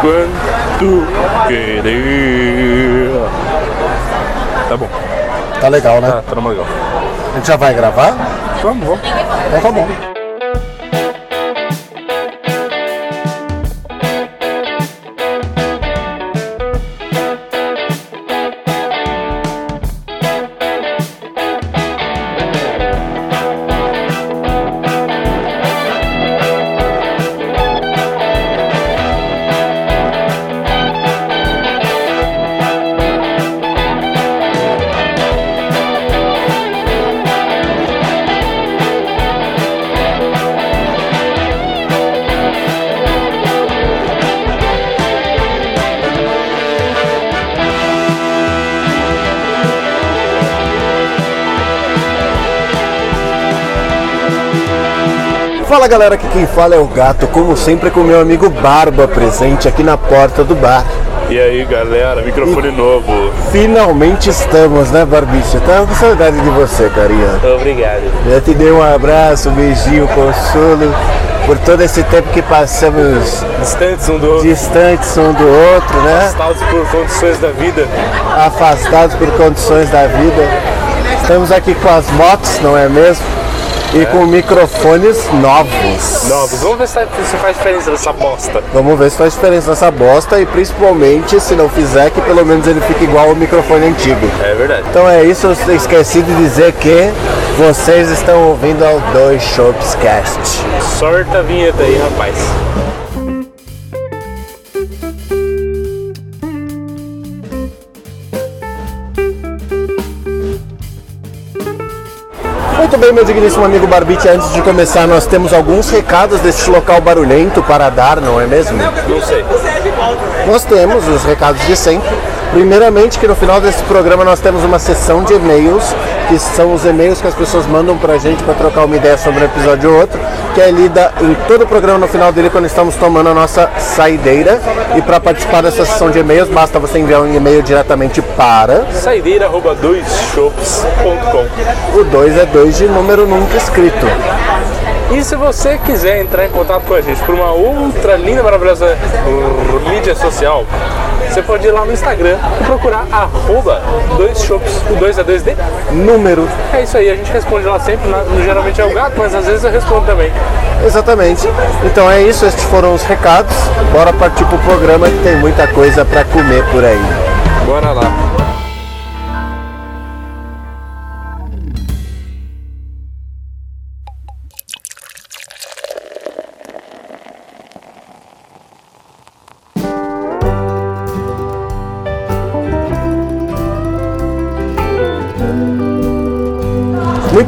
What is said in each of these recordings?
quanto querer. Tá bom. Tá legal, né? Tá, tá legal. A gente já vai gravar? Vamos, vamos. Então tá bom. Fala galera, aqui quem fala é o Gato, como sempre com meu amigo Barba presente aqui na porta do bar. E aí, galera, microfone novo. Finalmente estamos, né Barbicha? Tava com saudade de você, carinha. Obrigado. Já te dei um abraço, um beijinho, consolo por todo esse tempo que passamos Distantes um do outro. distantes um do outro, né? Afastados por condições da vida. Afastados por condições da vida. Estamos aqui com as motos, não é mesmo? E com microfones novos. Novos. Vamos ver se se faz diferença nessa bosta. Vamos ver se faz diferença nessa bosta e principalmente se não fizer que pelo menos ele fique igual ao microfone antigo. É verdade. Então é isso, eu esqueci de dizer que vocês estão ouvindo ao Dois Shops Cast. Sorta a vinheta aí, rapaz. Muito bem, meu digníssimo amigo Barbite, antes de começar, nós temos alguns recados deste local barulhento para dar, não é mesmo? Não sei. Nós temos os recados de sempre. Primeiramente, que no final desse programa nós temos uma sessão de e-mails, que são os e-mails que as pessoas mandam pra gente para trocar uma ideia sobre um episódio ou outro, que é lida em todo o programa no final dele quando estamos tomando a nossa saideira. E para participar dessa sessão de e-mails, basta você enviar um e-mail diretamente para. Saideira arroba doisshops.com. O 2 é 2 de número nunca escrito. E se você quiser entrar em contato com a gente por uma outra linda, maravilhosa mídia social, você pode ir lá no Instagram e procurar arroba dois shops, o 2 é 2D. Número. É isso aí, a gente responde lá sempre, né? geralmente é o gato, mas às vezes eu respondo também. Exatamente. Então é isso, estes foram os recados. Bora partir pro programa que tem muita coisa para comer por aí. Bora lá.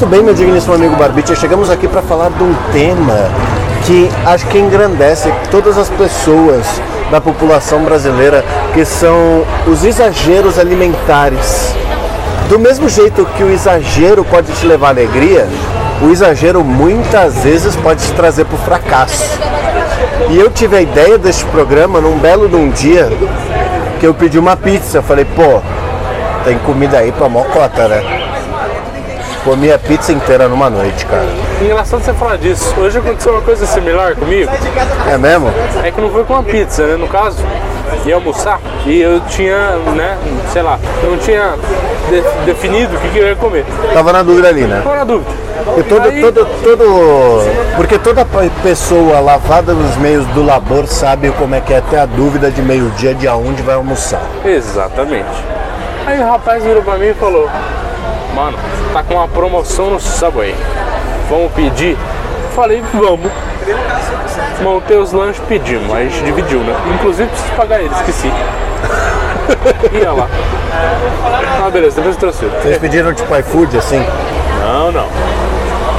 Muito bem, meu digníssimo amigo Barbicha, chegamos aqui para falar de um tema que acho que engrandece todas as pessoas da população brasileira, que são os exageros alimentares. Do mesmo jeito que o exagero pode te levar à alegria, o exagero muitas vezes pode te trazer para o fracasso. E eu tive a ideia deste programa num belo de um dia que eu pedi uma pizza. Eu falei, pô, tem comida aí pra mocota, né? Comi a pizza inteira numa noite, cara. Engraçado você falar disso. Hoje aconteceu uma coisa similar comigo. É mesmo? É que não foi com a pizza, né? No caso, ia almoçar e eu tinha, né, sei lá, eu não tinha de- definido o que, que eu ia comer. Tava na dúvida ali, né? Qual era a dúvida? E todo, Aí- todo, todo. Porque toda pe- pessoa lavada nos meios do labor sabe como é que é até a dúvida de meio-dia de aonde vai almoçar. Exatamente. Aí o rapaz virou pra mim e falou: Mano, tá com uma promoção no Subway. Vamos pedir? Falei, vamos. Montei os lanches, pedimos. A gente dividiu, né? Inclusive preciso pagar ele, esqueci. Ia lá. Ah, beleza, depois eu trouxe. Vocês pediram tipo iFood assim? Não, não.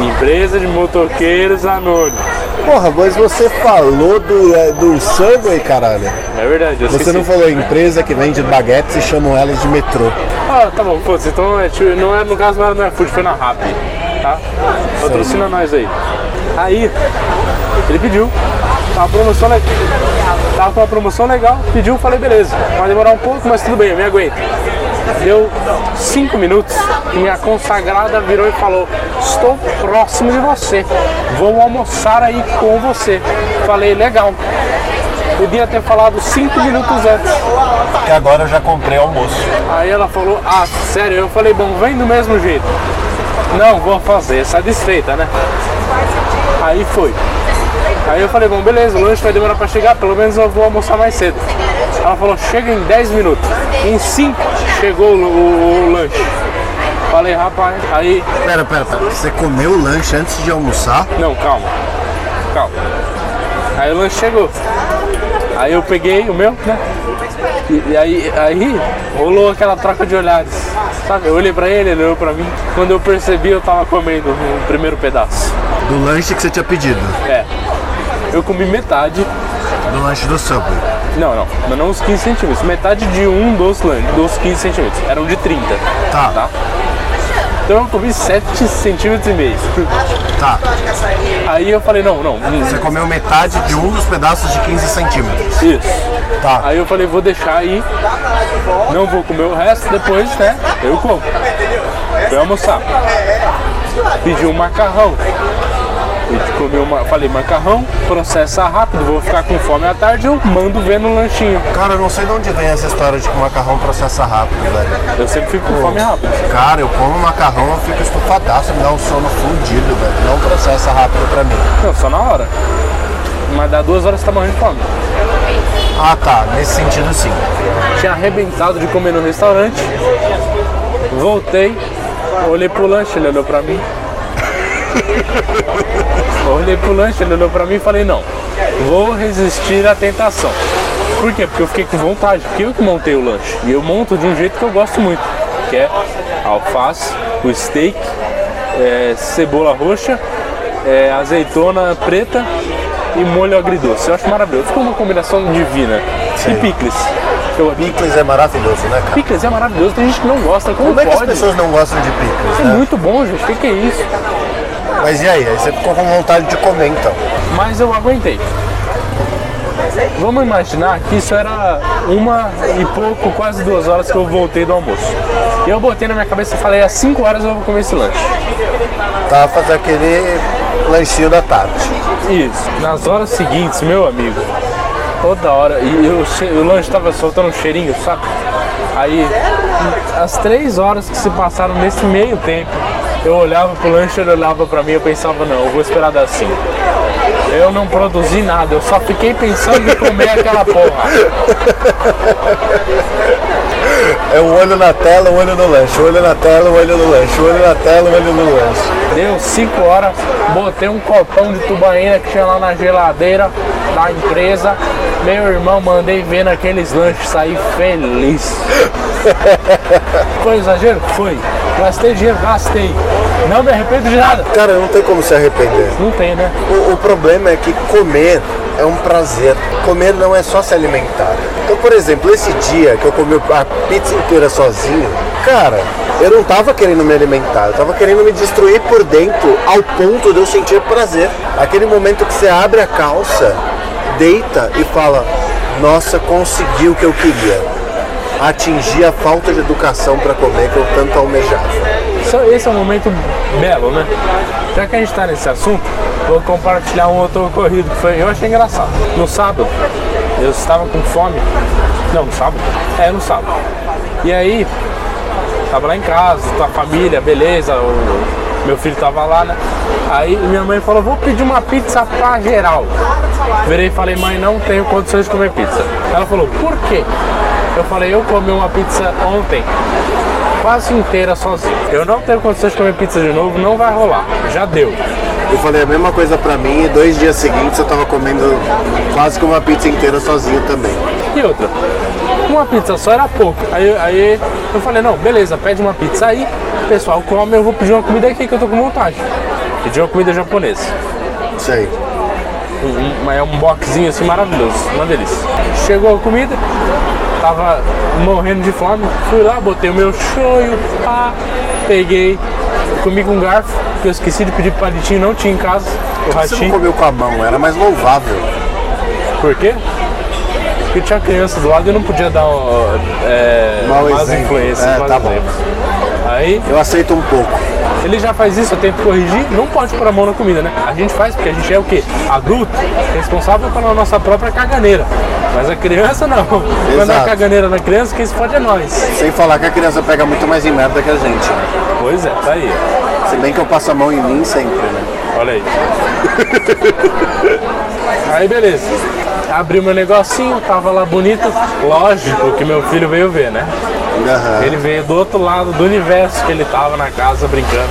Empresa de motoqueiros anônimos. Porra, mas você falou do, é, do Subway, caralho. É verdade, eu Você esqueci. não falou empresa que vende baguetes e chamam elas de metrô. Ah, tá bom, foda-se. Então, é, tipo, não é, no caso, não era no iFood, foi na Rappi, tá? Patrocina nós aí. Aí, ele pediu. Uma promoção legal. Tava com uma promoção legal, pediu, falei, beleza. Vai demorar um pouco, mas tudo bem, eu me aguento. Deu cinco minutos e minha consagrada virou e falou: Estou próximo de você, vou almoçar aí com você. Falei, legal. Podia ter falado cinco minutos antes. Que agora eu já comprei almoço. Aí ela falou, ah, sério? Eu falei, bom, vem do mesmo jeito. Não, vou fazer, satisfeita, né? Aí foi. Aí eu falei, bom, beleza, o lanche vai demorar pra chegar, pelo menos eu vou almoçar mais cedo. Ela falou, chega em 10 minutos. Em 5 chegou o, o- o lanche. Falei, rapaz, aí. Pera, pera, pera. Você comeu o lanche antes de almoçar? Não, calma. Calma. Aí o lanche chegou. Aí eu peguei o meu, né? E, e aí, aí rolou aquela troca de olhares. Sabe? Eu olhei pra ele, ele olhou pra mim. Quando eu percebi, eu tava comendo o primeiro pedaço. Do lanche que você tinha pedido. É. Eu comi metade. Do lanche do Subway. Não, não. Mas não os 15 centímetros. Metade de um dos dos 15 centímetros. Eram de 30. Tá. Tá? Então eu comi 7 centímetros e meio. Tá. Aí eu falei, não, não. hum, Você comeu metade de um dos pedaços de 15 centímetros. Isso. Tá. Aí eu falei, vou deixar aí, não vou comer o resto, depois, né, eu como. Fui almoçar. Pedi um macarrão. Comer uma, falei, macarrão, processa rápido, vou ficar com fome à tarde, eu mando ver no lanchinho. Cara, eu não sei de onde vem essa história de que o macarrão processa rápido, velho. Eu sempre fico com fome rápido. Cara, eu como macarrão, eu fico estufadaço, me dá um sono fundido, velho. Não processa rápido pra mim. Não, só na hora. Mas dá duas horas você tá morrendo de fome. Ah, tá. Nesse sentido, sim. Tinha arrebentado de comer no restaurante. Voltei, olhei pro lanche, ele olhou pra mim. olhei pro lanche, ele olhou pra mim e falei, não, vou resistir à tentação. Por quê? Porque eu fiquei com vontade, porque eu que montei o lanche. E eu monto de um jeito que eu gosto muito, que é alface, o steak, é, cebola roxa, é, azeitona preta e molho agridoce. Eu acho maravilhoso. Ficou uma combinação divina. E picles. Eu, Picles é maravilhoso, né, cara? Picles é maravilhoso, tem gente que não gosta. Como, Como é que as pode? pessoas não gostam de picles, É né? muito bom, gente. O que, que é isso? Mas e aí? Aí você ficou com vontade de comer, então. Mas eu aguentei. Vamos imaginar que isso era uma e pouco, quase duas horas que eu voltei do almoço. E eu botei na minha cabeça e falei, às 5 horas eu vou comer esse lanche. Tava fazendo aquele lanchinho da tarde. Isso. Nas horas seguintes, meu amigo, toda hora, e eu, o lanche tava soltando um cheirinho, sabe? Aí, as três horas que se passaram nesse meio tempo, eu olhava pro lanche, ele olhava pra mim, eu pensava, não, eu vou esperar dar. Eu não produzi nada, eu só fiquei pensando em comer aquela porra. É o olho na tela, o olho no lanche. O olho na tela, o olho no lanche. O olho na tela, o olho no lanche. Deu 5 horas, botei um copão de tubaína que tinha lá na geladeira da empresa. Meu irmão, mandei ver naqueles lanches, saí feliz. Foi exagero? Foi. Gastei dinheiro? Gastei. Não me arrependo de nada. Cara, não tem como se arrepender. Não tem, né? O, o problema é que comer é um prazer. Comer não é só se alimentar. Então, por exemplo, esse dia que eu comi a pizza inteira sozinho, cara, eu não tava querendo me alimentar, eu tava querendo me destruir por dentro ao ponto de eu sentir prazer. Aquele momento que você abre a calça, deita e fala: Nossa, consegui o que eu queria. Atingir a falta de educação para comer que eu tanto almejava. Esse é um momento belo, né? Já que a gente está nesse assunto, vou compartilhar um outro ocorrido que foi, eu achei engraçado. No sábado, eu estava com fome. Não, no sábado? É, no sábado. E aí, tava lá em casa, com a família, beleza, o meu filho tava lá, né? Aí minha mãe falou, vou pedir uma pizza pra geral. Virei e falei, mãe, não tenho condições de comer pizza. Ela falou, por quê? Eu falei, eu comi uma pizza ontem, quase inteira sozinho. Eu não tenho condições de comer pizza de novo, não vai rolar. Já deu. Eu falei a mesma coisa pra mim e dois dias seguintes eu tava comendo quase que uma pizza inteira sozinho também. E outra, uma pizza só era pouco. Aí, aí eu falei, não, beleza, pede uma pizza aí, o pessoal come, eu vou pedir uma comida aqui que eu tô com vontade. Pedi uma comida japonesa. Isso aí. Um, um- é um boxzinho assim maravilhoso, uma delícia. Chegou a comida, tava morrendo de fome, fui lá, botei o meu shoyu, pá, peguei, comi com garfo, que eu esqueci de pedir palitinho, não tinha em casa, o Você não comeu com a mão, era mais louvável. Por quê? Porque tinha criança do lado e eu não podia dar ó, é, más exemplo. influências. É, tá bom. Aí Eu aceito um pouco. ele já faz isso, eu tento corrigir, não pode pôr a mão na comida, né? A gente faz porque a gente é o quê? Adulto, responsável pela nossa própria caganeira. Mas a criança não. Quando a Exato. caganeira na criança, quem se pode é nós. Sem falar que a criança pega muito mais em merda que a gente. Pois é, tá aí. Se bem que eu passo a mão em mim sempre, né? Olha aí. Aí beleza. Abri meu negocinho, tava lá bonito. Lógico que meu filho veio ver, né? Aham. Ele veio do outro lado do universo que ele tava na casa brincando.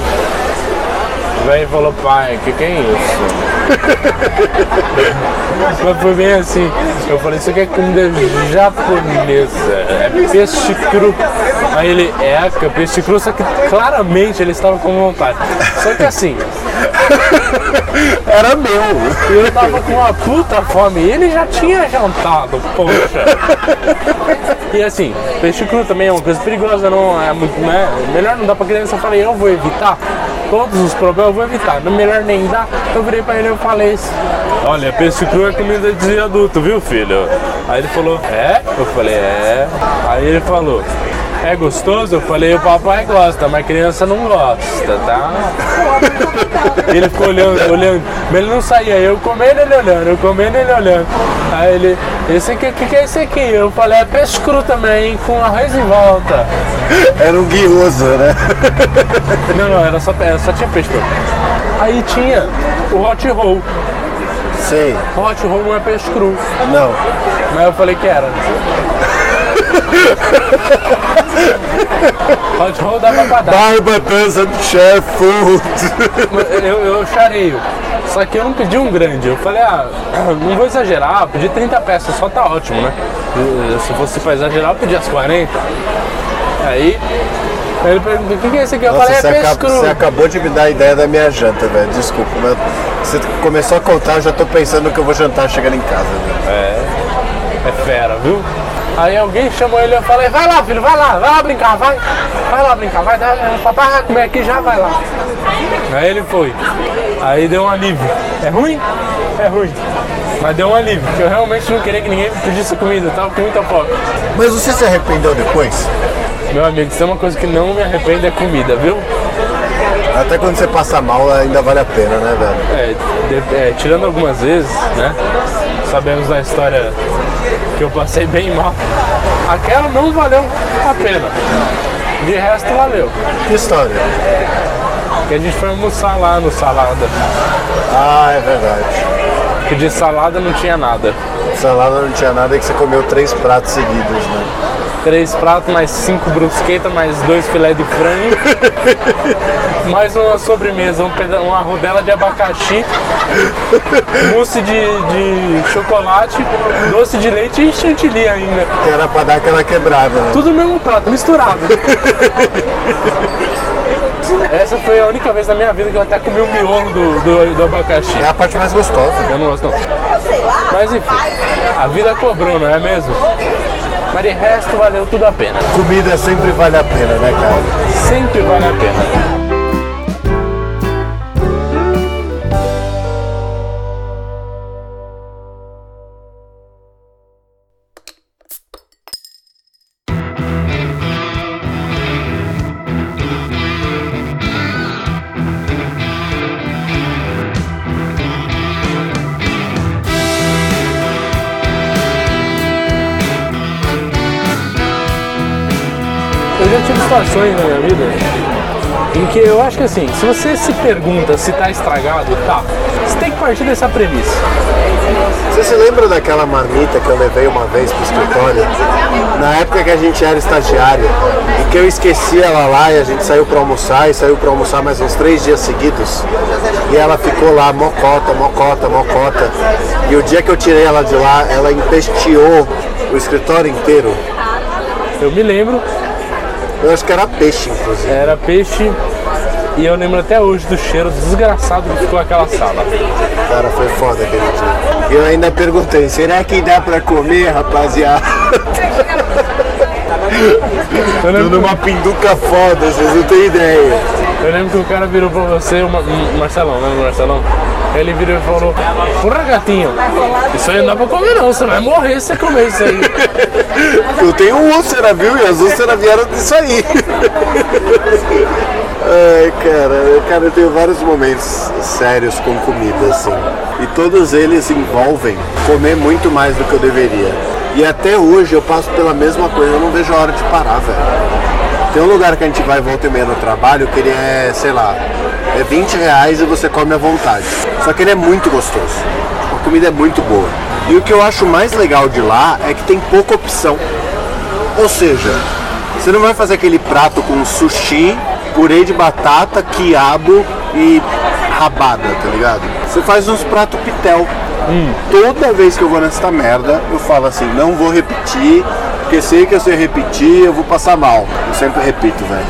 Veio e falou, pai, que que é isso? Mas foi bem assim. Eu falei, isso aqui é comida japonesa. É peixe cru. Aí ele, é, é peixe cru, só que claramente ele estava com vontade. Só que assim, Era meu. eu tava com uma puta fome e ele já tinha jantado, poxa. E assim, peixe cru também é uma coisa perigosa, não é muito, né? Melhor não dar pra criança, eu falei, eu vou evitar. Todos os problemas eu vou evitar, não melhor nem dar. Eu virei pra ele e eu falei assim, olha, peixe cru é comida de adulto, viu filho? Aí ele falou, é? Eu falei, é. Aí ele falou, é gostoso? Eu falei, o papai gosta, mas criança não gosta, tá? Ele ficou olhando, olhando, mas ele não saía, eu comendo ele olhando, eu comendo ele olhando. Aí ele, esse aqui, o que, que é esse aqui? Eu falei, é peixe cru também, com arroz em volta. Era um guioso, né? Não, não, era só, era só tinha peixe cru. Aí tinha o hot roll. Sei. O hot roll não é peixe cru, Não. mas eu falei que era. Dava pra dar. Barba doesn't share food. eu, eu chareio. Só que eu não pedi um grande. Eu falei, ah, não vou exagerar, pedi 30 peças, só tá ótimo, né? Se fosse pra exagerar, eu pedi as 40. Aí, ele perguntou, o que, que é esse aqui? Eu Nossa, falei, é você, peixe acaba- cru. você acabou de me dar a ideia da minha janta, velho. Desculpa, mas você começou a contar, eu já tô pensando no que eu vou jantar chegando em casa. velho. É fera, viu? Aí alguém chamou ele e eu falei, vai lá, filho, vai lá, vai lá brincar, vai. Vai lá brincar, vai dar. O papai vai comer aqui já, vai lá. Aí ele foi. Aí deu um alívio. É ruim? É ruim. Mas deu um alívio, porque eu realmente não queria que ninguém me pedisse comida, eu tava com muita fome. Mas você se arrependeu depois? Meu amigo, isso é uma coisa que não me arrependo é comida, viu? Até quando você passa mal, ainda vale a pena, né, velho? É, de- é, tirando algumas vezes, né? Sabemos da história que eu passei bem mal. Aquela não valeu a pena. De resto valeu. Que história? Que a gente foi almoçar lá no salada. Ah, é verdade. Que de salada não tinha nada. Salada não tinha nada que você comeu três pratos seguidos, né? Três pratos, mais cinco brusquetas, mais dois filé de frango. mais uma sobremesa, um peda- uma rodela de abacaxi, mousse de, de chocolate, doce de leite e chantilly ainda. Que era pra dar aquela quebrada, né? Tudo no mesmo prato, misturado. Essa foi a única vez na minha vida que eu até comi o miolo do, do, do abacaxi. É a parte mais gostosa. Eu não gosto não. Mas enfim, a vida cobrou, não é mesmo? Mas de resto valeu tudo a pena. Comida sempre vale a pena, né, cara? Sempre vale a pena. Situações na minha vida em que eu acho que assim, se você se pergunta se tá estragado, tá. Você tem que partir dessa premissa. Você se lembra daquela marmita que eu levei uma vez pro escritório? Na época que a gente era estagiário e que eu esqueci ela lá e a gente saiu pra almoçar e saiu pra almoçar mais uns três dias seguidos. E ela ficou lá, mocota, mocota, mocota. E o dia que eu tirei ela de lá, ela empesteou o escritório inteiro. Eu me lembro, Eu acho que era peixe, inclusive. era peixe e eu lembro até hoje do cheiro desgraçado que ficou aquela sala. Cara, foi foda aquele dia. E eu ainda perguntei, será que dá pra comer, rapaziada? Eu lembro, Tudo uma pinduca foda, vocês não têm ideia. Eu lembro que o cara virou pra você, o Mar- o Marcelão, lembra do Marcelão? Ele virou e falou, porra gatinho, isso aí não dá pra comer não, você vai morrer se você comer isso aí. Eu tenho úlcera, viu? E as úlceras vieram disso aí. Ai, cara, cara, eu tenho vários momentos sérios com comida, assim. E todos eles envolvem comer muito mais do que eu deveria. E até hoje eu passo pela mesma coisa, eu não vejo a hora de parar, velho. Tem um lugar que a gente vai volta e meia no trabalho que ele é, sei lá, é 20 reais e você come à vontade. Só que ele é muito gostoso. A comida é muito boa. E o que eu acho mais legal de lá é que tem pouca opção. Ou seja, você não vai fazer aquele prato com sushi, purê de batata, quiabo e rabada, tá ligado? Você faz uns pratos pitel. Toda vez que eu vou nessa merda, eu falo assim, não vou repetir, porque sei que se eu repetir, eu vou passar mal. Eu sempre repito, velho.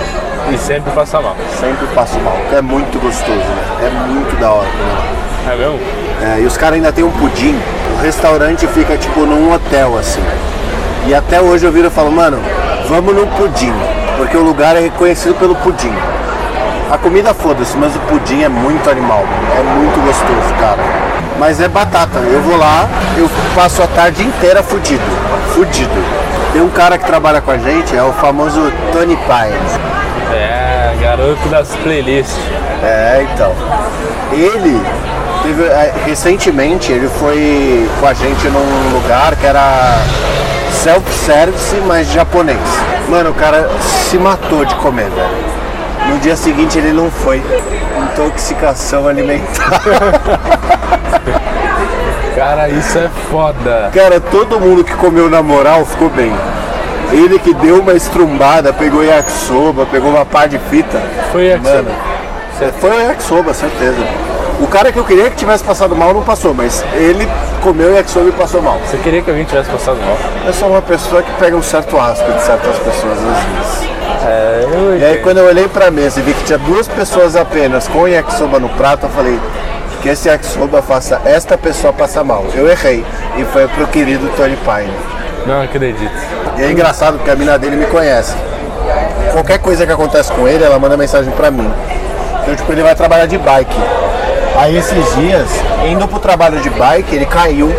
E sempre passa mal. Sempre passo mal. É muito gostoso, velho. É muito da hora, né? É mesmo? É, e os caras ainda tem um pudim. O restaurante fica tipo num hotel assim. E até hoje eu viro e falo, mano, vamos no pudim. Porque o lugar é reconhecido pelo pudim. A comida foda-se, mas o pudim é muito animal. É muito gostoso, cara. Mas é batata. Eu vou lá, eu passo a tarde inteira fudido. Fudido. Tem um cara que trabalha com a gente, é o famoso Tony Pines. É, garoto das playlists. É, então. Ele teve, é, recentemente ele foi com a gente num lugar que era self-service, mas japonês. Mano, o cara se matou de comer, velho. No dia seguinte ele não foi. Intoxicação alimentar. Cara, isso é foda. Cara, todo mundo que comeu na moral ficou bem. Ele que deu uma estrumbada, pegou yakisoba, pegou uma pá de fita. Foi aqui. Mano, foi o yakisoba, certeza. O cara que eu queria que tivesse passado mal não passou, mas ele comeu yakisoba e passou mal. Você queria que alguém tivesse passado mal? Eu sou uma pessoa que pega um certo asco de certas pessoas às vezes. É, eu E aí quando eu olhei pra mesa e vi que tinha duas pessoas apenas com yakisoba no prato, eu falei que esse yakisoba faça esta pessoa passar mal. Eu errei. E foi pro querido Tony Pine. Não acredito. E é engraçado porque a mina dele me conhece. Qualquer coisa que acontece com ele, ela manda mensagem pra mim. Então, tipo, ele vai trabalhar de bike. Aí esses dias, indo pro trabalho de bike, ele caiu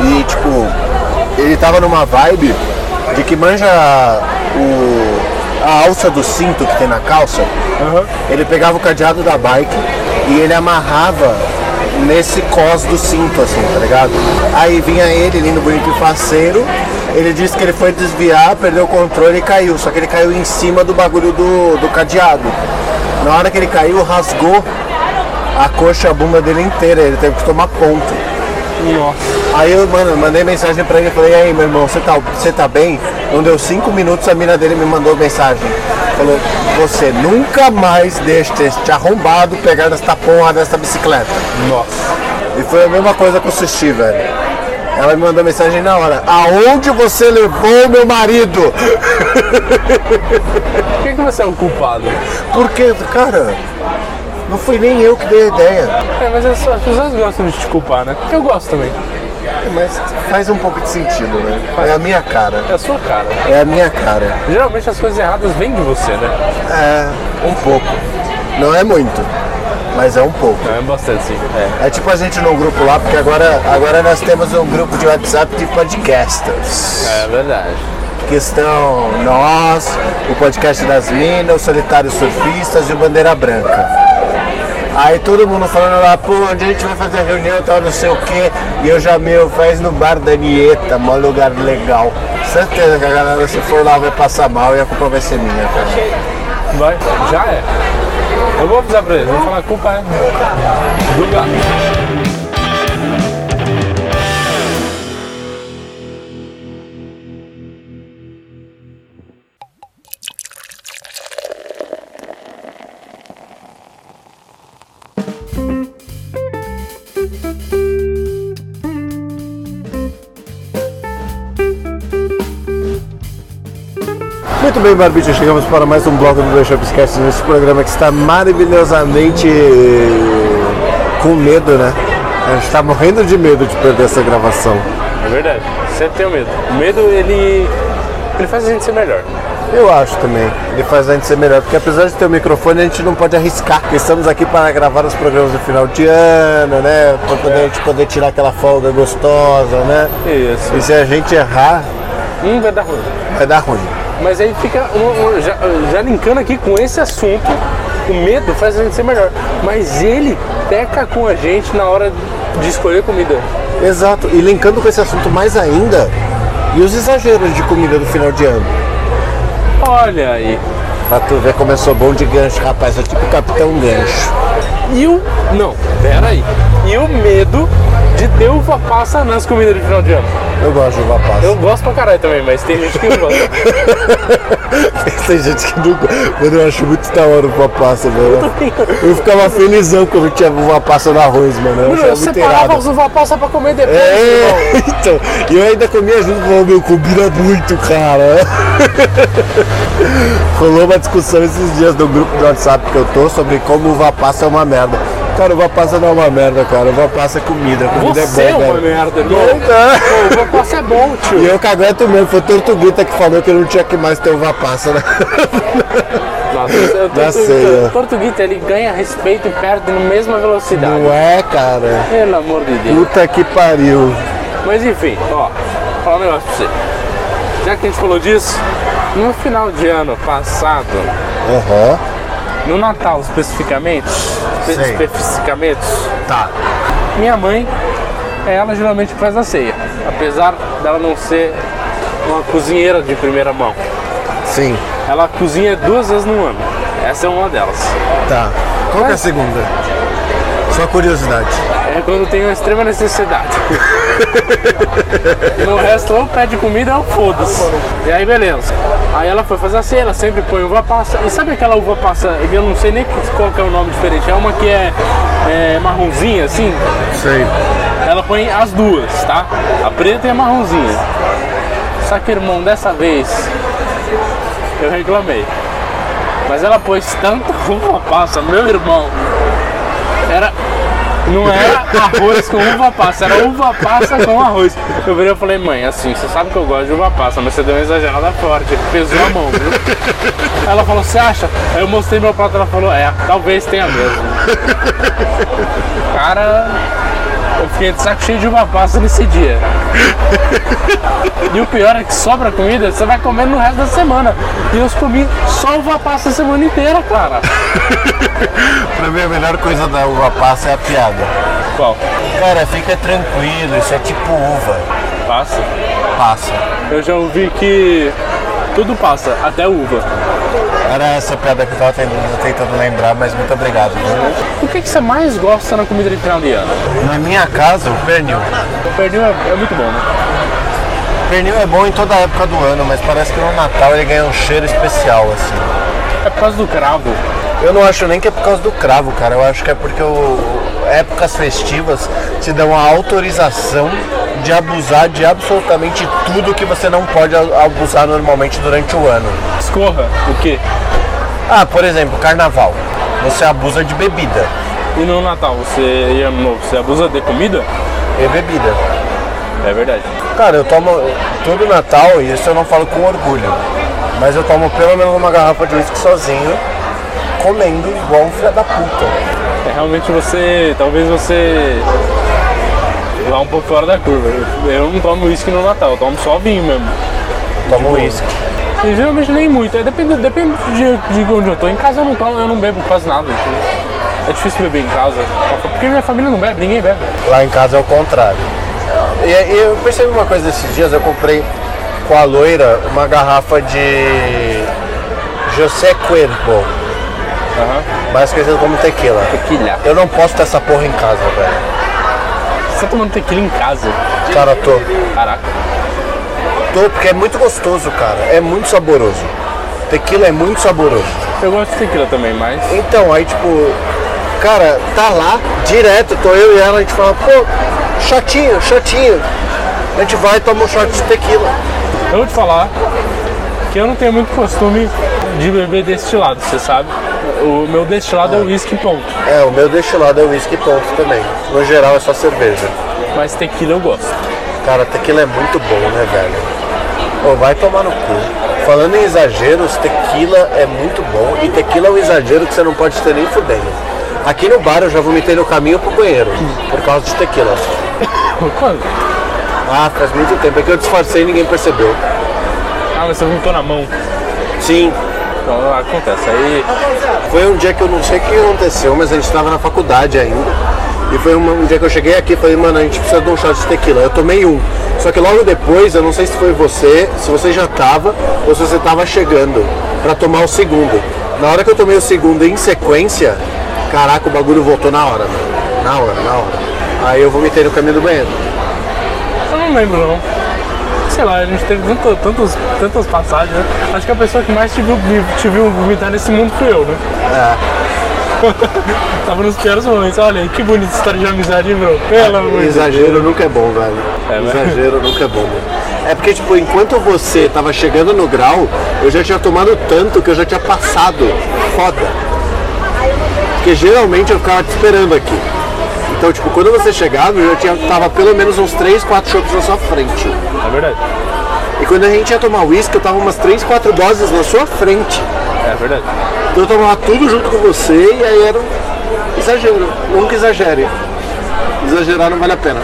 e, tipo, ele tava numa vibe de que manja o, a alça do cinto que tem na calça. Ele pegava o cadeado da bike e ele amarrava nesse cos do cinto, assim, tá ligado? Aí vinha ele, lindo, bonito e faceiro. Ele disse que ele foi desviar, perdeu o controle e caiu. Só que ele caiu em cima do bagulho do, do cadeado. Na hora que ele caiu, rasgou a coxa, a bunda dele inteira. Ele teve que tomar ponto. Nossa. Aí eu, mano, mandei mensagem pra ele e falei, e aí meu irmão, você tá, você tá bem? Não deu cinco minutos, a mina dele me mandou mensagem. Falou, você nunca mais deixa este arrombado pegar nesta porra desta bicicleta. Nossa. E foi a mesma coisa com o sushi, velho. Ela me mandou mensagem na hora. Aonde você levou meu marido? Por que, que você é o culpado? Porque, cara, não fui nem eu que dei a ideia. É, mas as, as pessoas gostam de te culpar, né? Eu gosto também. Mas faz um pouco de sentido, né? É a minha cara. É a sua cara. É a minha cara. Geralmente as coisas erradas vêm de você, né? É, um pouco. Não é muito, mas é um pouco. Não, é bastante sim. É. É tipo a gente num grupo lá, porque agora, agora nós temos um grupo de WhatsApp de podcasters. É verdade. Que estão nós, o podcast das Minas, os Solitários Surfistas e o Bandeira Branca. Aí todo mundo falando lá, pô, onde a gente vai fazer a reunião, tal, não sei o quê. E eu já, meu, faz no bar da Nieta, mó lugar legal. Certeza que a galera, se for lá, vai passar mal e a culpa vai ser minha, cara. Vai, já é. Eu vou avisar pra eles, vou falar, a culpa é do. Muito bem, Barbicha, chegamos para mais um bloco do Deixa Esquece nesse programa que está maravilhosamente com medo, né? A gente está morrendo de medo de perder essa gravação. É verdade. Sempre tenho medo. O medo, ele. ele faz a gente ser melhor. Eu acho também. Ele faz a gente ser melhor, porque apesar de ter o microfone, a gente não pode arriscar. Porque estamos aqui para gravar os programas do final de ano, né? Para poder, a gente poder tirar aquela folga gostosa, né? Isso. E se a gente errar, Hum, vai dar ruim. vai dar ruim. Mas aí fica, um- um- já, já linkando aqui com esse assunto, o medo faz a gente ser melhor. Mas ele peca com a gente na hora de escolher comida. Exato. E linkando com esse assunto mais ainda, e os exageros de comida do final de ano? Olha aí. Pra tu ver sou bom de gancho, rapaz. É tipo Capitão Gancho. E o. Não, pera aí. E o medo de ter uva passa nas comidas de final de ano. Eu gosto de uva passa. Eu gosto pra caralho também, mas tem gente que não gosta. Tem gente que não gosta. Mano, eu acho muito da hora uva passa, velho. Eu ficava felizão quando tinha uva passa no arroz, mano. Eu Mano, achava eu separava irado. as uva passa pra comer depois. É, então. E eu ainda comia junto com o meu, combina muito, cara. Rolou uma discussão esses dias no grupo do WhatsApp que eu tô sobre como uva passa é uma merda. Cara, uva passa não é uma merda, cara. Uva passa é comida. Comida Você é é bom, uma velho. merda, irmão. Então, Pô, uva passa é bom, E tio. eu cagueto mesmo, foi o Tortuguita que falou que não tinha que mais ter uva passa, né? Nossa, o Da ceia. Tortuguita, ele ganha respeito e perde na mesma velocidade. Não é, cara. Pelo amor de Deus. Puta que pariu. Mas enfim, ó, vou falar um negócio pra você. Já que a gente falou disso, no final de ano passado, Aham. No Natal especificamente, espe- Sei. especificamente, Tá. minha mãe, ela geralmente faz a ceia. Apesar dela não ser uma cozinheira de primeira mão. Sim. Ela cozinha duas vezes no ano. Essa é uma delas. Tá. Qual que é a segunda? Só curiosidade. É quando tem uma extrema necessidade. no resto, ou pede comida ou foda-se. E aí, beleza. Aí ela foi fazer a ceia, ela sempre põe uva passa. E sabe aquela uva passa, eu não sei nem qual que é o nome diferente, é uma que é, é marronzinha, assim? Sei. Ela põe as duas, tá? A preta e a marronzinha. Só que, irmão, dessa vez, eu reclamei. Mas ela pôs tanta uva passa, meu irmão. Era. Não era arroz com uva passa, era uva passa com arroz. Eu virei e falei, mãe, assim, você sabe que eu gosto de uva passa, mas você deu uma exagerada forte, pesou a mão, viu? Ela falou, você acha? Aí eu mostrei meu prato, ela falou, é, talvez tenha mesmo. Cara, eu fiquei de saco cheio de uva passa nesse dia. E o pior é que sobra comida, você vai comer no resto da semana. E eu comi só uva passa a semana inteira, cara. Pra mim a melhor coisa da uva passa é a piada. Qual? Cara, fica tranquilo, isso é tipo uva. Passa? Passa. Eu já ouvi que tudo passa, até uva. Era essa piada que eu tava tentando, tentando lembrar, mas muito obrigado. O que, que você mais gosta na comida ano? Na minha casa, o pernil. O pernil é, é muito bom, né? Pernil é bom em toda a época do ano, mas parece que no Natal ele ganha um cheiro especial, assim. É por causa do cravo. Eu não acho nem que é por causa do cravo, cara. Eu acho que é porque o, épocas festivas te dão a autorização de abusar de absolutamente tudo que você não pode abusar normalmente durante o ano. Escorra, o quê? Ah, por exemplo, carnaval. Você abusa de bebida. E no Natal, você ano novo, você abusa de comida? E bebida. É verdade. Cara, eu tomo todo Natal, e isso eu não falo com orgulho, mas eu tomo pelo menos uma garrafa de uísque sozinho, comendo igual um filho da puta. É, realmente você, talvez você vá um pouco fora da curva. Eu, eu não tomo uísque no Natal, eu tomo só vinho mesmo. Tomo uísque. E geralmente nem muito, é, depende, depende de, de onde eu tô. Em casa eu não tomo, eu não bebo quase nada. entendeu? É difícil beber em casa. Porque minha família não bebe, ninguém bebe. Lá em casa é o contrário. E, e eu percebi uma coisa esses dias, eu comprei com a loira uma garrafa de José Cuervo, Aham. mais conhecido como tequila. Tequila. Eu não posso ter essa porra em casa, velho. Você tá tomando tequila em casa? Cara, tô. Caraca. Tô porque é muito gostoso, cara. É muito saboroso. Tequila é muito saboroso. Eu gosto de tequila também, mas. Então, aí tipo, cara, tá lá, direto, tô eu e ela, a gente fala, pô, chatinho, chatinho. A gente vai e toma um shot de tequila. Eu vou te falar que eu não tenho muito costume de beber destilado, você sabe? O meu destilado é o whisky ponto. É, o meu destilado é whisky ponto também. No geral é só cerveja. Mas tequila eu gosto. Cara, tequila é muito bom, né, velho? Pô, vai tomar no cu. Falando em exageros, tequila é muito bom. E tequila é um exagero que você não pode ter nem fudendo. Aqui no bar eu já vomitei no caminho pro banheiro, por causa de tequila. Quando? Ah, faz muito tempo. É que eu disfarcei e ninguém percebeu. Ah, mas você vomitou na mão. Sim, Então, acontece. Aí. Foi um dia que eu não sei o que aconteceu, mas a gente estava na faculdade ainda. E foi uma- um dia que eu cheguei aqui e falei, mano, a gente precisa de um shot de tequila. Eu tomei um. Só que logo depois, eu não sei se foi você, se você já tava ou se você tava chegando pra tomar o segundo. Na hora que eu tomei o segundo em sequência, caraca, o bagulho voltou na hora, mano. Na hora, na hora. Aí eu vomitei no caminho do banheiro. Eu não lembro não. Sei lá, a gente teve tanto, tantos, tantas passagens, né? Acho que a pessoa que mais te viu, te viu vomitar nesse mundo fui eu, né? É. Tava nos piores momentos. Olha aí, que bonita história de amizade, meu? Pelo amor de Deus. Exagero nunca é bom, velho. É, né? Exagero nunca é bom. velho. É porque, tipo, enquanto você tava chegando no grau, eu já tinha tomado tanto que eu já tinha passado. Foda. Porque geralmente eu ficava te esperando aqui. Então, tipo, quando você chegava, eu já tinha, tava pelo menos uns 3, 4 chopps na sua frente. É verdade. E quando a gente ia tomar uísque, eu tava umas 3, 4 doses na sua frente. É verdade. Então eu tomava tudo junto com você e aí era um exagero. Nunca exagere. Exagerar não vale a pena.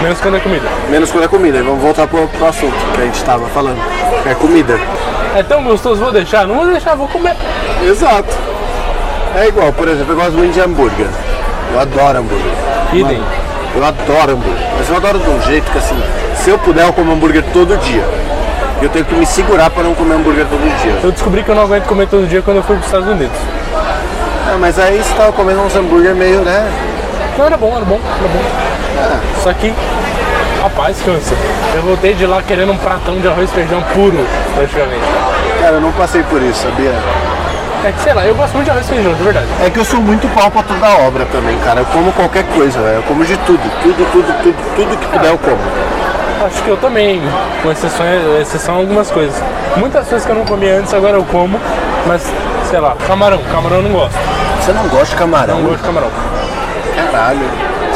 Menos quando é comida. Menos quando é comida. E vamos voltar pro, pro assunto que a gente estava falando. Que é comida. É tão gostoso, vou deixar? Não vou deixar, vou comer. Exato. É igual, por exemplo, eu gosto muito de hambúrguer. Eu adoro hambúrguer. Idem. Eu adoro hambúrguer. Mas eu adoro de um jeito que assim, se eu puder eu como hambúrguer todo dia. E eu tenho que me segurar para não comer hambúrguer todo dia. Eu descobri que eu não aguento comer todo dia quando eu fui para os Estados Unidos. É, mas aí você tava comendo uns hambúrguer meio, né? Não, era bom, era bom, era bom. Só que, rapaz, cansa. Eu voltei de lá querendo um pratão de arroz e feijão puro, praticamente. Cara, eu não passei por isso, sabia? É que, sei lá, eu gosto muito de arroz e feijão, de verdade. É que eu sou muito pau pra toda obra também, cara. Eu como qualquer coisa, velho. Eu como de tudo. Tudo, tudo, tudo, tudo que puder eu como. Acho que eu também, com exceção, exceção a algumas coisas. Muitas coisas que eu não comia antes, agora eu como, mas, sei lá, camarão. Camarão eu não gosto. Você não gosta de camarão? Não gosto de camarão. Caralho.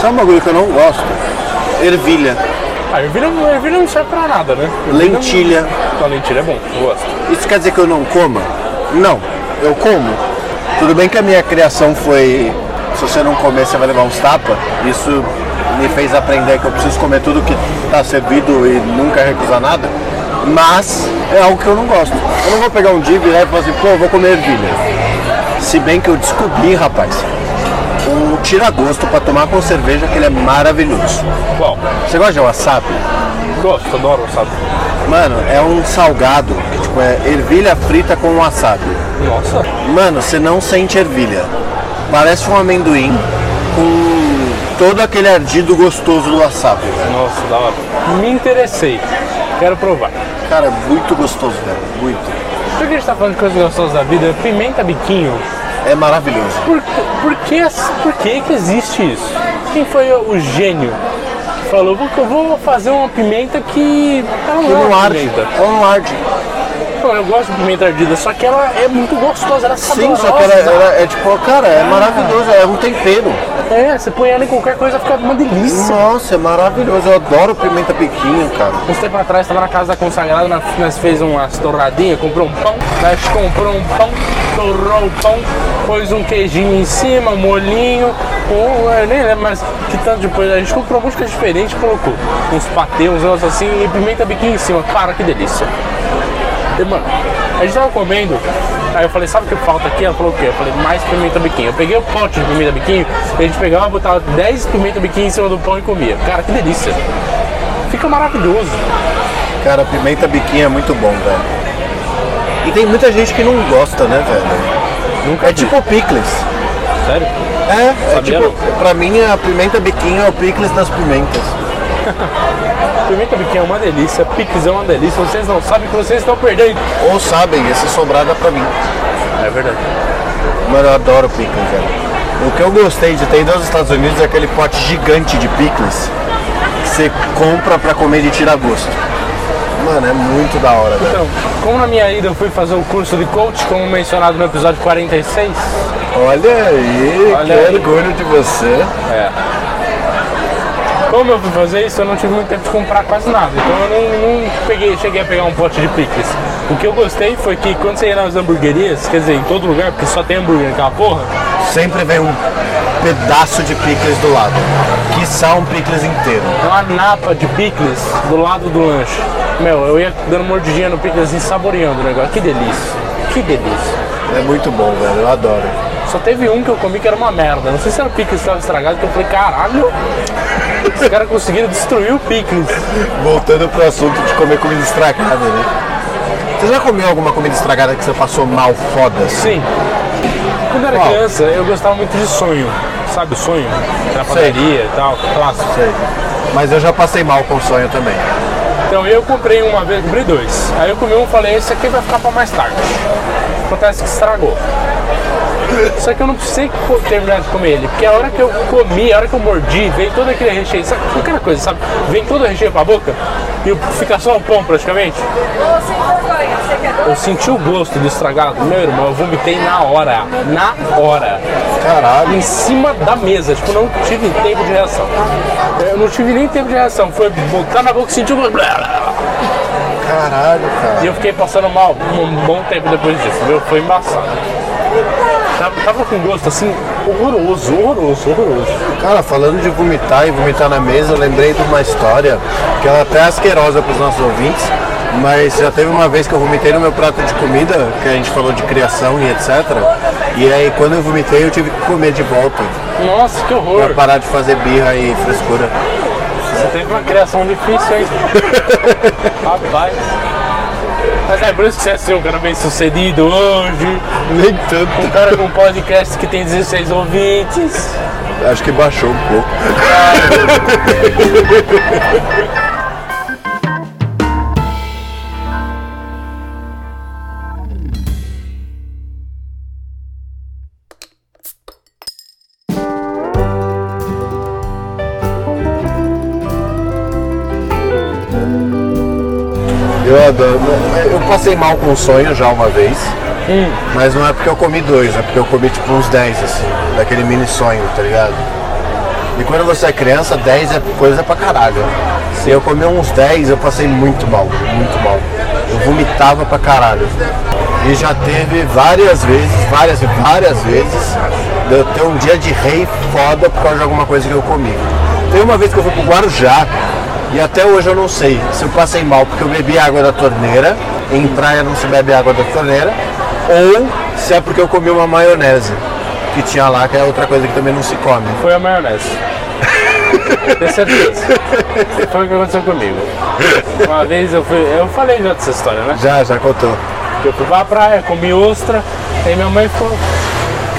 Sabe um bagulho que eu não gosto? Ervilha. Ah, ervilha, ervilha não serve pra nada, né? Ervilha Lentilha. Não... Não, lentilha é bom, eu gosto. Isso quer dizer que eu não coma? Não, eu como. Tudo bem que a minha criação foi. Se você não comer, você vai levar uns tapas. Isso me fez aprender que eu preciso comer tudo que está servido e nunca recusar nada. Mas é algo que eu não gosto. Eu não vou pegar um dia e virar e falar assim, pô, vou comer ervilha. Se bem que eu descobri, rapaz, um tira-gosto para tomar com cerveja que ele é maravilhoso. Qual? Você gosta de wasabi? Gosto, adoro, sabe? Mano, é um salgado, que tipo, é ervilha frita com wasabi. Nossa, Mano, você não sente ervilha. Parece um amendoim com todo aquele ardido gostoso do wasabi. velho. nossa, da hora. Me interessei. Quero provar. Cara, é muito gostoso, velho. Muito. Por que a gente tá falando de coisas gostosas da vida? Pimenta biquinho. É maravilhoso. Por, por, que, por que que existe isso? Quem foi o gênio que falou, "Vou- eu vou fazer uma pimenta que ela não é não arde. Ela não arde. Não, eu gosto de pimenta ardida, só que ela é muito gostosa, ela é Sim, só que ela, ela é tipo, cara, é maravilhoso. É um tempero. É, você põe ela em qualquer coisa, fica uma delícia. Nossa, é maravilhoso. Eu adoro pimenta piquinho, cara. Uns tempo atrás, estava na casa da consagrada, nós, fez umas torradinhas, comprou um pão, nós comprou um pão, torrou o pão, pôs um queijinho em cima, um molhinho, um, eu nem lembro mais que tanto depois, a gente comprou um coisa diferente, colocou uns patê, uns negócios assim, e pimenta biquinho em cima, cara, que delícia. Mano, a gente tava comendo, aí eu falei, sabe o que falta aqui? Ela falou o quê? Eu falei, mais pimenta biquinho. Eu peguei o pote de pimenta biquinho, a gente pegava, botava 10 pimenta biquinho em cima do pão e comia. Cara, que delícia. Fica maravilhoso. Cara, pimenta biquinho é muito bom, velho. E tem muita gente que não gosta, né, velho? Nunca É tipo picles. Sério? É, é Sabia tipo, pra mim a pimenta biquinho é o picles das pimentas. Pimenta biquinho é uma delícia, pix é uma delícia, vocês não sabem que vocês estão perdendo. Ou sabem, esse sobrada pra mim. É verdade. Mano, eu adoro picles, velho. O que eu gostei de ter ido aos Estados Unidos é aquele pote gigante de picles que você compra pra comer de tira gosto. Mano, é muito da hora, velho. Então, como na minha ida eu fui fazer o curso de coach, como mencionado no episódio 46, Olha aí, Olha que aí. orgulho de você. é. Como eu fui fazer isso, eu não tive muito tempo de comprar quase nada. Então eu não, não peguei, cheguei a pegar um pote de picles. O que eu gostei foi que quando você ia nas hamburguerias, quer dizer, em todo lugar, porque só tem hambúrguer naquela porra, Sempre vem um pedaço de picles do lado. Que são um picles inteiro. uma napa de picles do lado do lanche. Meu, eu ia dando mordidinha no picles e saboreando o negócio. Que delícia. Que delícia. É muito bom, velho. Eu adoro. Só teve um que eu comi que era uma merda. Não sei se era o picles que estava estragado, que eu falei, caralho, os caras conseguiram destruir o picles. Voltando pro assunto de comer comida estragada, né? Você já comeu alguma comida estragada que você passou mal foda? Sim. Quando eu era Qual? criança, eu gostava muito de sonho. Sabe o sonho? Na padaria e tal, clássico. Sei. Mas eu já passei mal com sonho também. Então eu comprei uma vez, comprei dois. Aí eu comi um e falei, esse aqui vai ficar pra mais tarde. Acontece que estragou. Só que eu não precisei co- terminar de comer ele, porque a hora que eu comi, a hora que eu mordi, veio todo aquele recheio, sabe aquela coisa, sabe? Vem todo o recheio pra boca e fica só o pão praticamente. Eu senti o gosto do estragado, meu irmão, eu vomitei na hora, na hora Caralho. em cima da mesa, tipo, não tive tempo de reação. Eu não tive nem tempo de reação, foi botar na boca e sentir o gosto. Caralho, cara. E eu fiquei passando mal um bom tempo depois disso, viu? Foi embaçado. Tava, tava com gosto assim, horroroso, horroroso, horroroso. Cara, falando de vomitar e vomitar na mesa, eu lembrei de uma história que ela é até asquerosa para os nossos ouvintes, mas já teve uma vez que eu vomitei no meu prato de comida, que a gente falou de criação e etc. E aí quando eu vomitei eu tive que comer de volta Nossa, que horror! parar de fazer birra e frescura. Você teve uma criação difícil, hein? Rapaz. Mas é por isso que você é assim, um cara bem sucedido hoje. Nem tanto. Um cara com um podcast que tem 16 ouvintes. Acho que baixou um pouco. Eu adoro. Eu passei mal com o sonho já uma vez. Mas não é porque eu comi dois, é porque eu comi tipo uns 10, assim, daquele mini sonho, tá ligado? E quando você é criança, 10 é coisa pra caralho. Se eu comi uns 10, eu passei muito mal, muito mal. Eu vomitava pra caralho. E já teve várias vezes, várias e várias vezes, de eu ter um dia de rei foda por causa de alguma coisa que eu comi. Teve uma vez que eu fui pro Guarujá, e até hoje eu não sei se eu passei mal porque eu bebi água da torneira, em praia não se bebe água da torneira, ou se é porque eu comi uma maionese que tinha lá, que é outra coisa que também não se come. Foi a maionese. Tenho certeza. Foi o que aconteceu comigo. Uma vez eu fui. Eu falei já dessa história, né? Já, já contou. Eu fui pra praia, comi ostra, aí minha mãe falou,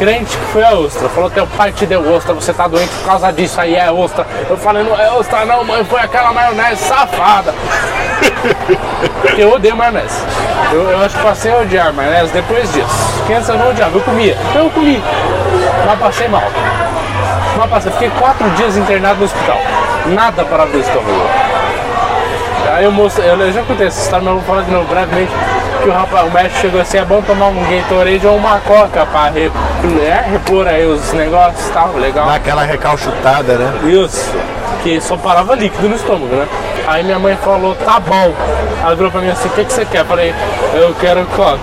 crente que foi a ostra. Falou, teu pai te deu ostra, você tá doente por causa disso aí, é ostra. Eu falei, não é ostra não, mãe, foi aquela maionese safada. Porque eu odeio maionese. Eu, eu acho que passei a odiar maionese depois disso. Que antes eu não odiava, eu comia. Eu comi, mas passei mal. Mas passei, fiquei quatro dias internado no hospital. Nada para do estômago. Aí o eu, eu já contei essa história, mas eu vou falar de novo brevemente. Que o, rapaz, o médico chegou assim, é bom tomar um Gatorade ou uma coca para re, é, repor aí os negócios e tal, legal. Dá aquela recalchutada, né? Isso, que só parava líquido no estômago, né? Aí minha mãe falou, tá bom. Ela virou pra mim assim, o que, que você quer? Eu falei, eu quero coca.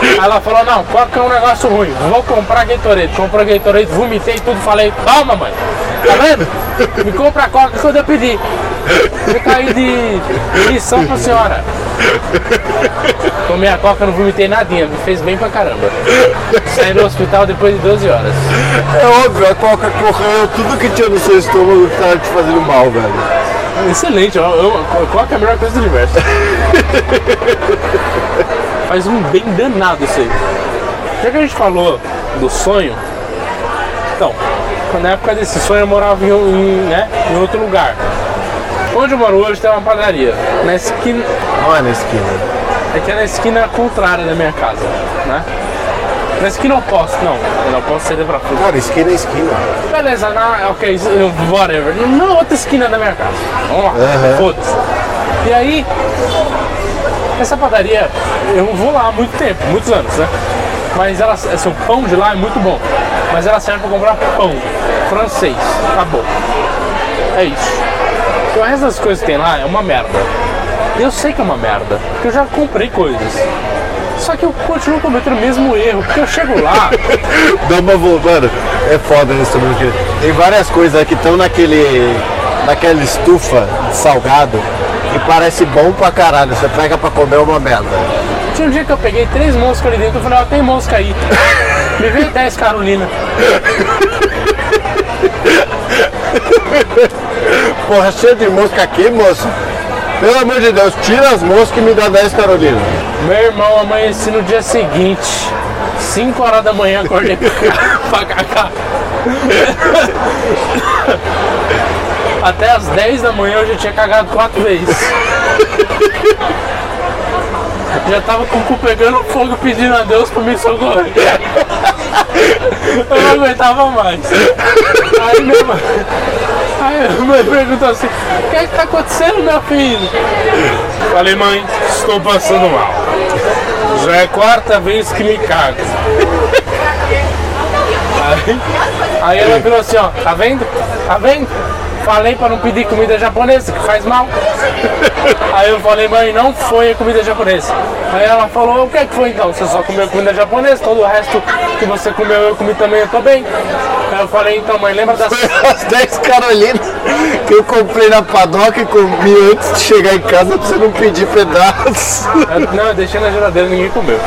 Aí ela falou, não, coca é um negócio ruim, vou comprar Gatorade. Comprei Gatorade, vomitei tudo, falei, toma mãe, tá vendo? Me compra a coca quando eu pedi. Fica aí de lição pra senhora. Tomei a coca, não vomitei nadinha, me fez bem pra caramba. Saí do hospital depois de 12 horas. É óbvio, a coca correu tudo que tinha no seu estômago que tava te fazendo mal, velho. Excelente, eu, eu, coca é a melhor coisa do universo. Faz um bem danado isso aí. Já que a gente falou do sonho, então, na época desse sonho eu morava em, em, né, em outro lugar. Onde eu moro hoje tem uma padaria. Na esquina. Não é na esquina. É que é na esquina contrária da minha casa, né? Na esquina oposta, não. Eu não posso ser pra frente. Cara, esquina é esquina. Beleza, na, ok, whatever. Na outra esquina da minha casa. Vamos lá, Aham. foda-se. E aí, essa padaria, eu vou lá há muito tempo, muitos anos, né? Mas ela, assim, o pão de lá é muito bom. Mas ela serve pra comprar pão francês. Acabou. É isso. Porque o resto das coisas que tem lá é uma merda. Eu sei que é uma merda, porque eu já comprei coisas. Só que eu continuo cometendo o mesmo erro, porque eu chego lá, Dá uma Mano, é foda isso também, porque tem várias coisas que estão naquele. naquela estufa de salgado e parece bom pra caralho. Você pega pra comer é uma merda. tinha um dia que eu peguei três moscas ali dentro, eu falei, ó, tem mosca aí. Me veio 10 Carolina. Porra, cheio de mosca aqui, moço. Pelo amor de Deus, tira as moscas e me dá 10 Carolina. Meu irmão amanheci no dia seguinte, 5 horas da manhã, acordei pra cagar. Até as 10 da manhã eu já tinha cagado quatro vezes. Já tava com o cu pegando fogo pedindo a Deus pra me socorrer. Eu não aguentava mais. Aí minha mãe, aí minha mãe perguntou assim, o que é que tá acontecendo, meu filho? Falei, mãe, estou passando mal. Já é a quarta vez que me cago. Aí, aí ela virou assim, ó, tá vendo? Tá vendo? Falei pra não pedir comida japonesa, que faz mal. Aí eu falei, mãe, não foi a comida japonesa. Aí ela falou, o que é que foi então? Você só comeu comida japonesa, todo o resto que você comeu eu comi também, eu tô bem. Aí eu falei, então mãe, lembra das. As 10 Carolina que eu comprei na padoca e comi antes de chegar em casa pra você não pedir pedaço. Eu- Não, eu deixei na geladeira e ninguém comeu.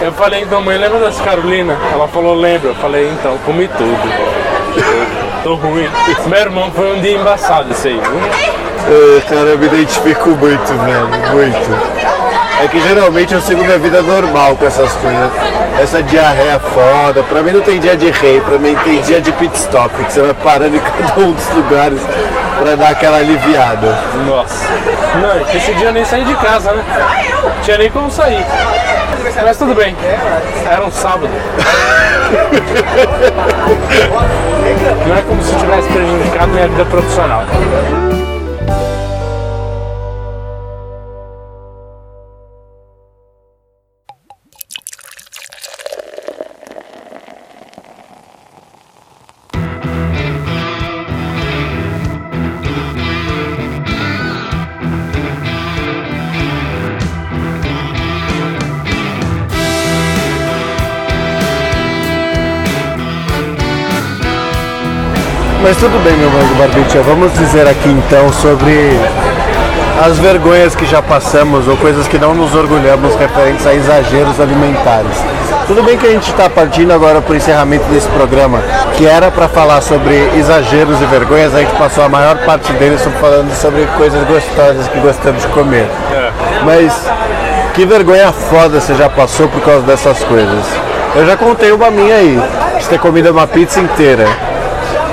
Eu falei, então mãe, lembra das Carolina? Ela falou, lembro. Eu falei, então, comi tudo. Tô ruim. Meu irmão foi um dia embaçado isso aí, viu? É, cara, eu me identifico muito, velho, muito. É que geralmente eu sigo minha vida normal com essas coisas. Essa diarreia foda, pra mim não tem dia de rei, pra mim tem dia de pit stop, que você vai parando em cada um dos lugares pra dar aquela aliviada. Nossa. Não, esse dia eu nem saí de casa, né? Tinha nem como sair. Mas tudo bem. Era um sábado. Não é como se tivesse prejudicado minha vida profissional. Mas tudo bem, meu amigo Barbicha, vamos dizer aqui então sobre as vergonhas que já passamos ou coisas que não nos orgulhamos referentes a exageros alimentares. Tudo bem que a gente está partindo agora para o encerramento desse programa, que era para falar sobre exageros e vergonhas, a gente passou a maior parte dele falando sobre coisas gostosas que gostamos de comer. Mas que vergonha foda você já passou por causa dessas coisas. Eu já contei uma minha aí, de ter comido uma pizza inteira.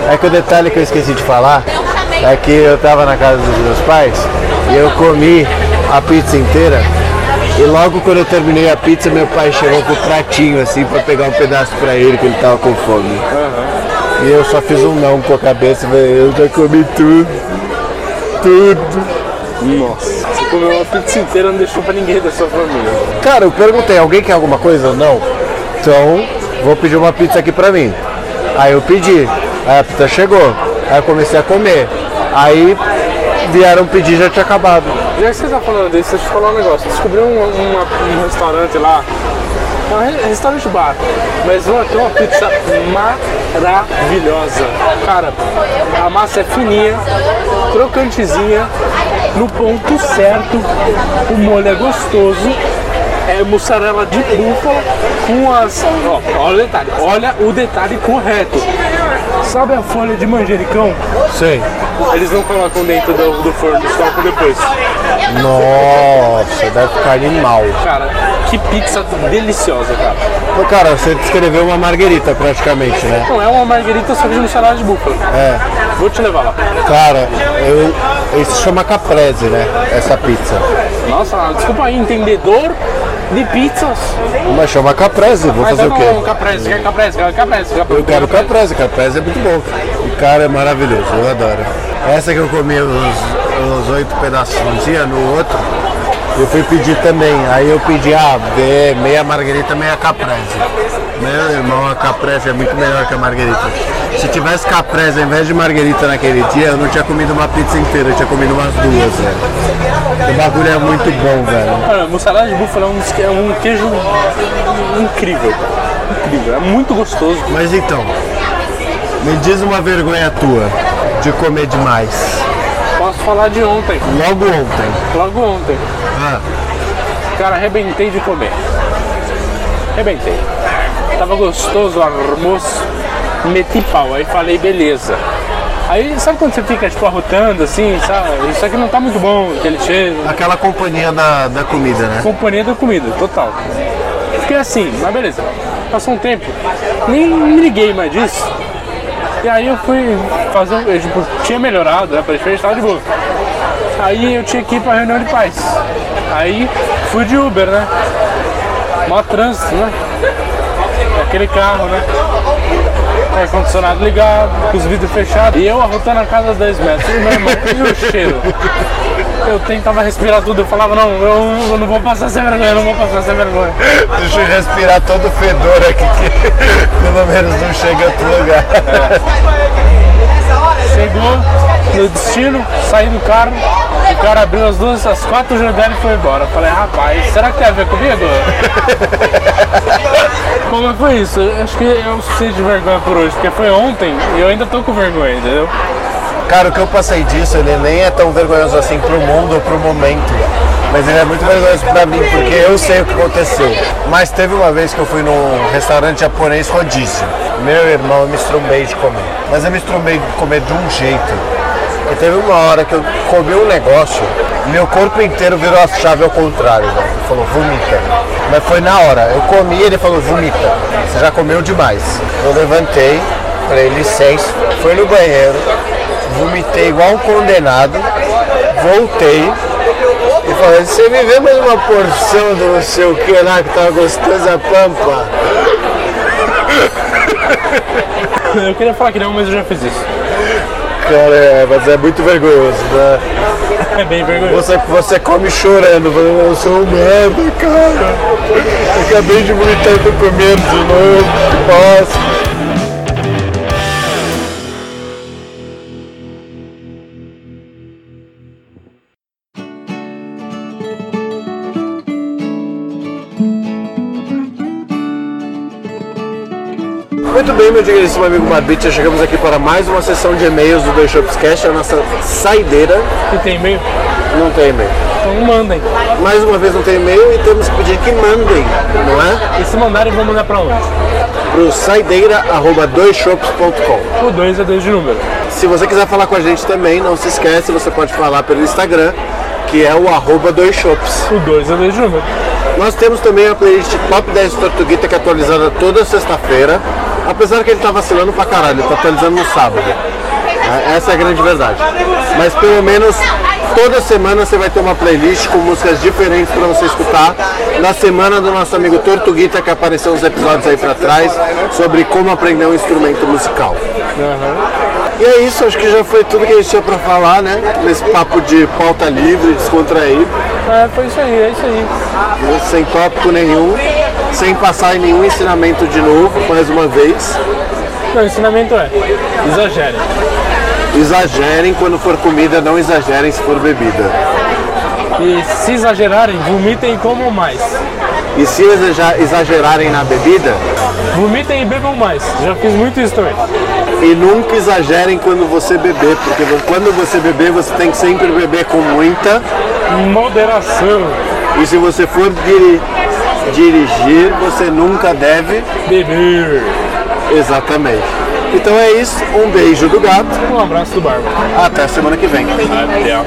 É que o detalhe que eu esqueci de falar é que eu tava na casa dos meus pais e eu comi a pizza inteira. E logo quando eu terminei a pizza, meu pai chegou com o pratinho assim pra pegar um pedaço pra ele, que ele tava com fome. E eu só fiz um não com a cabeça. Eu já comi tudo. Tudo. Nossa. Você comeu uma pizza inteira e não deixou pra ninguém da sua família. Cara, eu perguntei, alguém quer alguma coisa? Não. Então, vou pedir uma pizza aqui pra mim. Aí eu pedi. Aí a pizza chegou. Aí eu comecei a comer. Aí vieram pedir já tinha acabado. Já que você tá falando disso, deixa eu te falar um negócio. Descobri um, um restaurante lá, é um re- restaurante bar, mas uma, tem uma pizza maravilhosa. Cara, a massa é fininha, crocantezinha, no ponto certo, o molho é gostoso. É mussarela de búfala com as. Ó, olha o detalhe, olha o detalhe correto. Sabe a folha de manjericão? Sei. Eles não colocam dentro do, do forno, eles colocam depois. Nossa, deve ficar animal. Cara, que pizza deliciosa, cara. Pô, cara, você descreveu uma marguerita praticamente, né? Não é uma margarita só que de mussarela de búfala. É. Vou te levar lá. Cara, eu. Isso se chama caprese, né? Essa pizza. Nossa, desculpa aí, entendedor de pizzas. Mas chama caprese, vou Mas fazer o quê? não, caprese, quer caprese, quer caprese. Eu quero caprese, caprese é muito bom. O cara é maravilhoso, eu adoro. Essa que eu comi os, os oito pedacinhos no outro, eu fui pedir também. Aí eu pedi, ah, vê meia margarita, meia caprese. Meu irmão, a caprese é muito melhor que a marguerita. Se tivesse caprese ao invés de marguerita naquele dia, eu não tinha comido uma pizza inteira, eu tinha comido umas duas, velho. O bagulho é muito bom, velho. Mussarela de búfala é um, é um queijo incrível. Incrível, é muito gostoso. Mas então, me diz uma vergonha tua de comer demais. Posso falar de ontem, Logo ontem. logo ontem. Ah, Cara, arrebentei de comer. Arrebentei. Tava gostoso o almoço, meti pau, aí falei, beleza. Aí sabe quando você fica tipo arrotando assim, sabe? Isso aqui não tá muito bom, aquele cheiro. aquela companhia da, da comida, né? Companhia da comida, total. Fiquei assim, mas beleza. Passou um tempo, nem me liguei mais disso. E aí eu fui fazer, um- eu, tipo, tinha melhorado, né? Pra tava de boa. Aí eu tinha que ir pra reunião de paz. Aí fui de Uber, né? Mó trânsito, né? Aquele carro, né? Ar condicionado ligado, com os vidros fechados. E eu arrotando a casa 10 metros. E meu irmão, e o cheiro? Eu tentava respirar tudo, eu falava, não, eu, eu não vou passar sem vergonha, eu não vou passar sem vergonha. Deixa eu respirar todo o fedor aqui, que pelo menos não chega a outro lugar. Chegou no destino, saí do carro, o cara abriu as duas, as quatro janela e foi embora. Eu falei, rapaz, será que tem a ver comigo? Como foi isso? Acho que eu preciso de vergonha por hoje, porque foi ontem e eu ainda tô com vergonha, entendeu? Cara, o que eu passei disso, ele nem é tão vergonhoso assim pro mundo ou pro momento. Mas ele é muito vergonhoso pra mim, porque eu sei o que aconteceu. Mas teve uma vez que eu fui num restaurante japonês rodízio. Meu irmão, eu me estrumbei de comer. Mas eu me estrumbei de comer de um jeito. E teve uma hora que eu comi um negócio, meu corpo inteiro virou a chave ao contrário, velho. Ele falou, vomita. Mas foi na hora. Eu comi e ele falou, vomita. Você já comeu demais. Eu levantei, falei, licença, fui no banheiro, vomitei igual um condenado, voltei e falei, você me vê mais uma porção do não sei o que lá que tava gostosa pampa. Eu queria falar que não, mas eu já fiz isso. Cara, é, mas é muito vergonhoso, né? É bem vergonhoso. Você, você come chorando, falando, eu sou um merda, cara. Acabei de vomitar e tô comendo de novo. Nossa. Muito bem, meu digníssimo amigo Marbit, chegamos aqui para mais uma sessão de e-mails do Dois Shops Cast, a nossa saideira. E tem e-mail? Não tem e-mail. Então mandem. Mais uma vez não tem e-mail e temos que pedir que mandem, não é? E se mandarem, vão mandar pra onde? Pro saideira.doisshops.com O 2 é 2 de número. Se você quiser falar com a gente também, não se esquece, você pode falar pelo Instagram, que é o arroba doisshops. O 2 é 2 de número. Nós temos também a playlist Top 10 Tortuguita, que é atualizada toda sexta-feira. Apesar que ele tá vacilando pra caralho, ele tá atualizando no sábado. É, Essa é a grande verdade. Mas pelo menos toda semana você vai ter uma playlist com músicas diferentes para você escutar. Na semana do nosso amigo Tortuguita, que apareceu uns episódios aí pra trás, sobre como aprender um instrumento musical. E é isso, acho que já foi tudo que a gente tinha pra falar, né? Nesse papo de pauta livre, descontraído, É, foi isso aí, é isso aí. sem tópico nenhum, sem passar em nenhum ensinamento de novo, mais uma vez. Não, o ensinamento é, exagerem. Exagerem quando for comida, não exagerem se for bebida. E se exagerarem, vomitem e comam mais. E se exagerarem na bebida, Vomitem e bebam mais. Já fiz muito isso também. e nunca exagerem quando você beber, porque quando você beber, você tem que sempre beber com muita. Moderação. E se você for diri- dirigir, você nunca deve. Beber. Exatamente. Então é isso, um beijo do gato, Um abraço do Barba. até semana que vem. Até.